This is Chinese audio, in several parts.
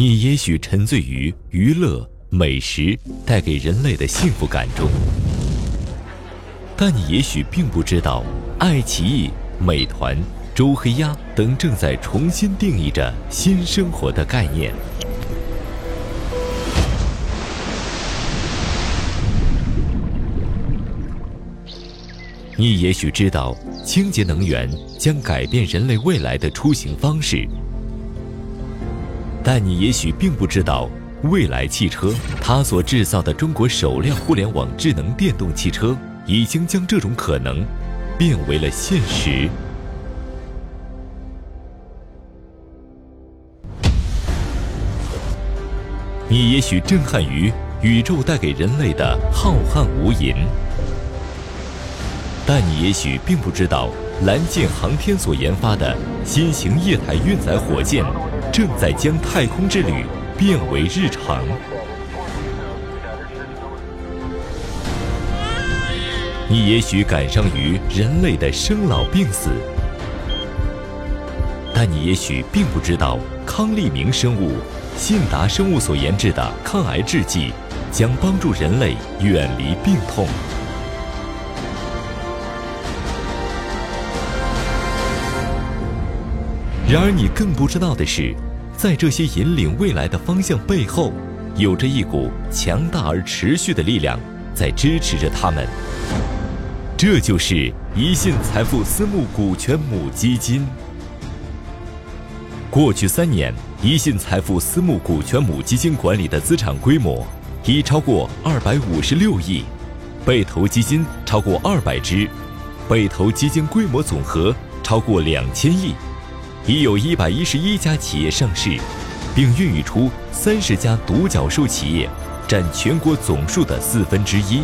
你也许沉醉于娱乐、美食带给人类的幸福感中，但你也许并不知道，爱奇艺、美团、周黑鸭等正在重新定义着新生活的概念。你也许知道，清洁能源将改变人类未来的出行方式。但你也许并不知道，未来汽车它所制造的中国首辆互联网智能电动汽车，已经将这种可能变为了现实。你也许震撼于宇宙带给人类的浩瀚无垠，但你也许并不知道，蓝箭航天所研发的新型液态运载火箭。正在将太空之旅变为日常。你也许感伤于人类的生老病死，但你也许并不知道，康利明生物、信达生物所研制的抗癌制剂，将帮助人类远离病痛。然而，你更不知道的是，在这些引领未来的方向背后，有着一股强大而持续的力量在支持着他们。这就是宜信财富私募股权母基金。过去三年，宜信财富私募股权母基金管理的资产规模已超过二百五十六亿，被投基金超过二百只，被投基金规模总和超过两千亿。已有一百一十一家企业上市，并孕育出三十家独角兽企业，占全国总数的四分之一。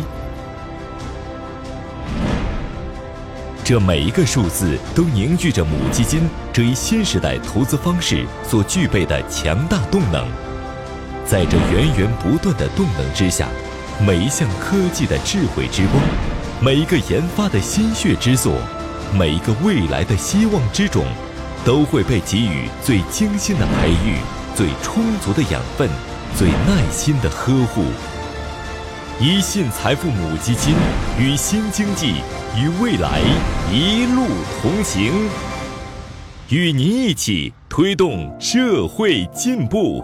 这每一个数字都凝聚着母基金这一新时代投资方式所具备的强大动能。在这源源不断的动能之下，每一项科技的智慧之光，每一个研发的心血之作，每一个未来的希望之种。都会被给予最精心的培育、最充足的养分、最耐心的呵护。一信财富母基金与新经济与未来一路同行，与您一起推动社会进步。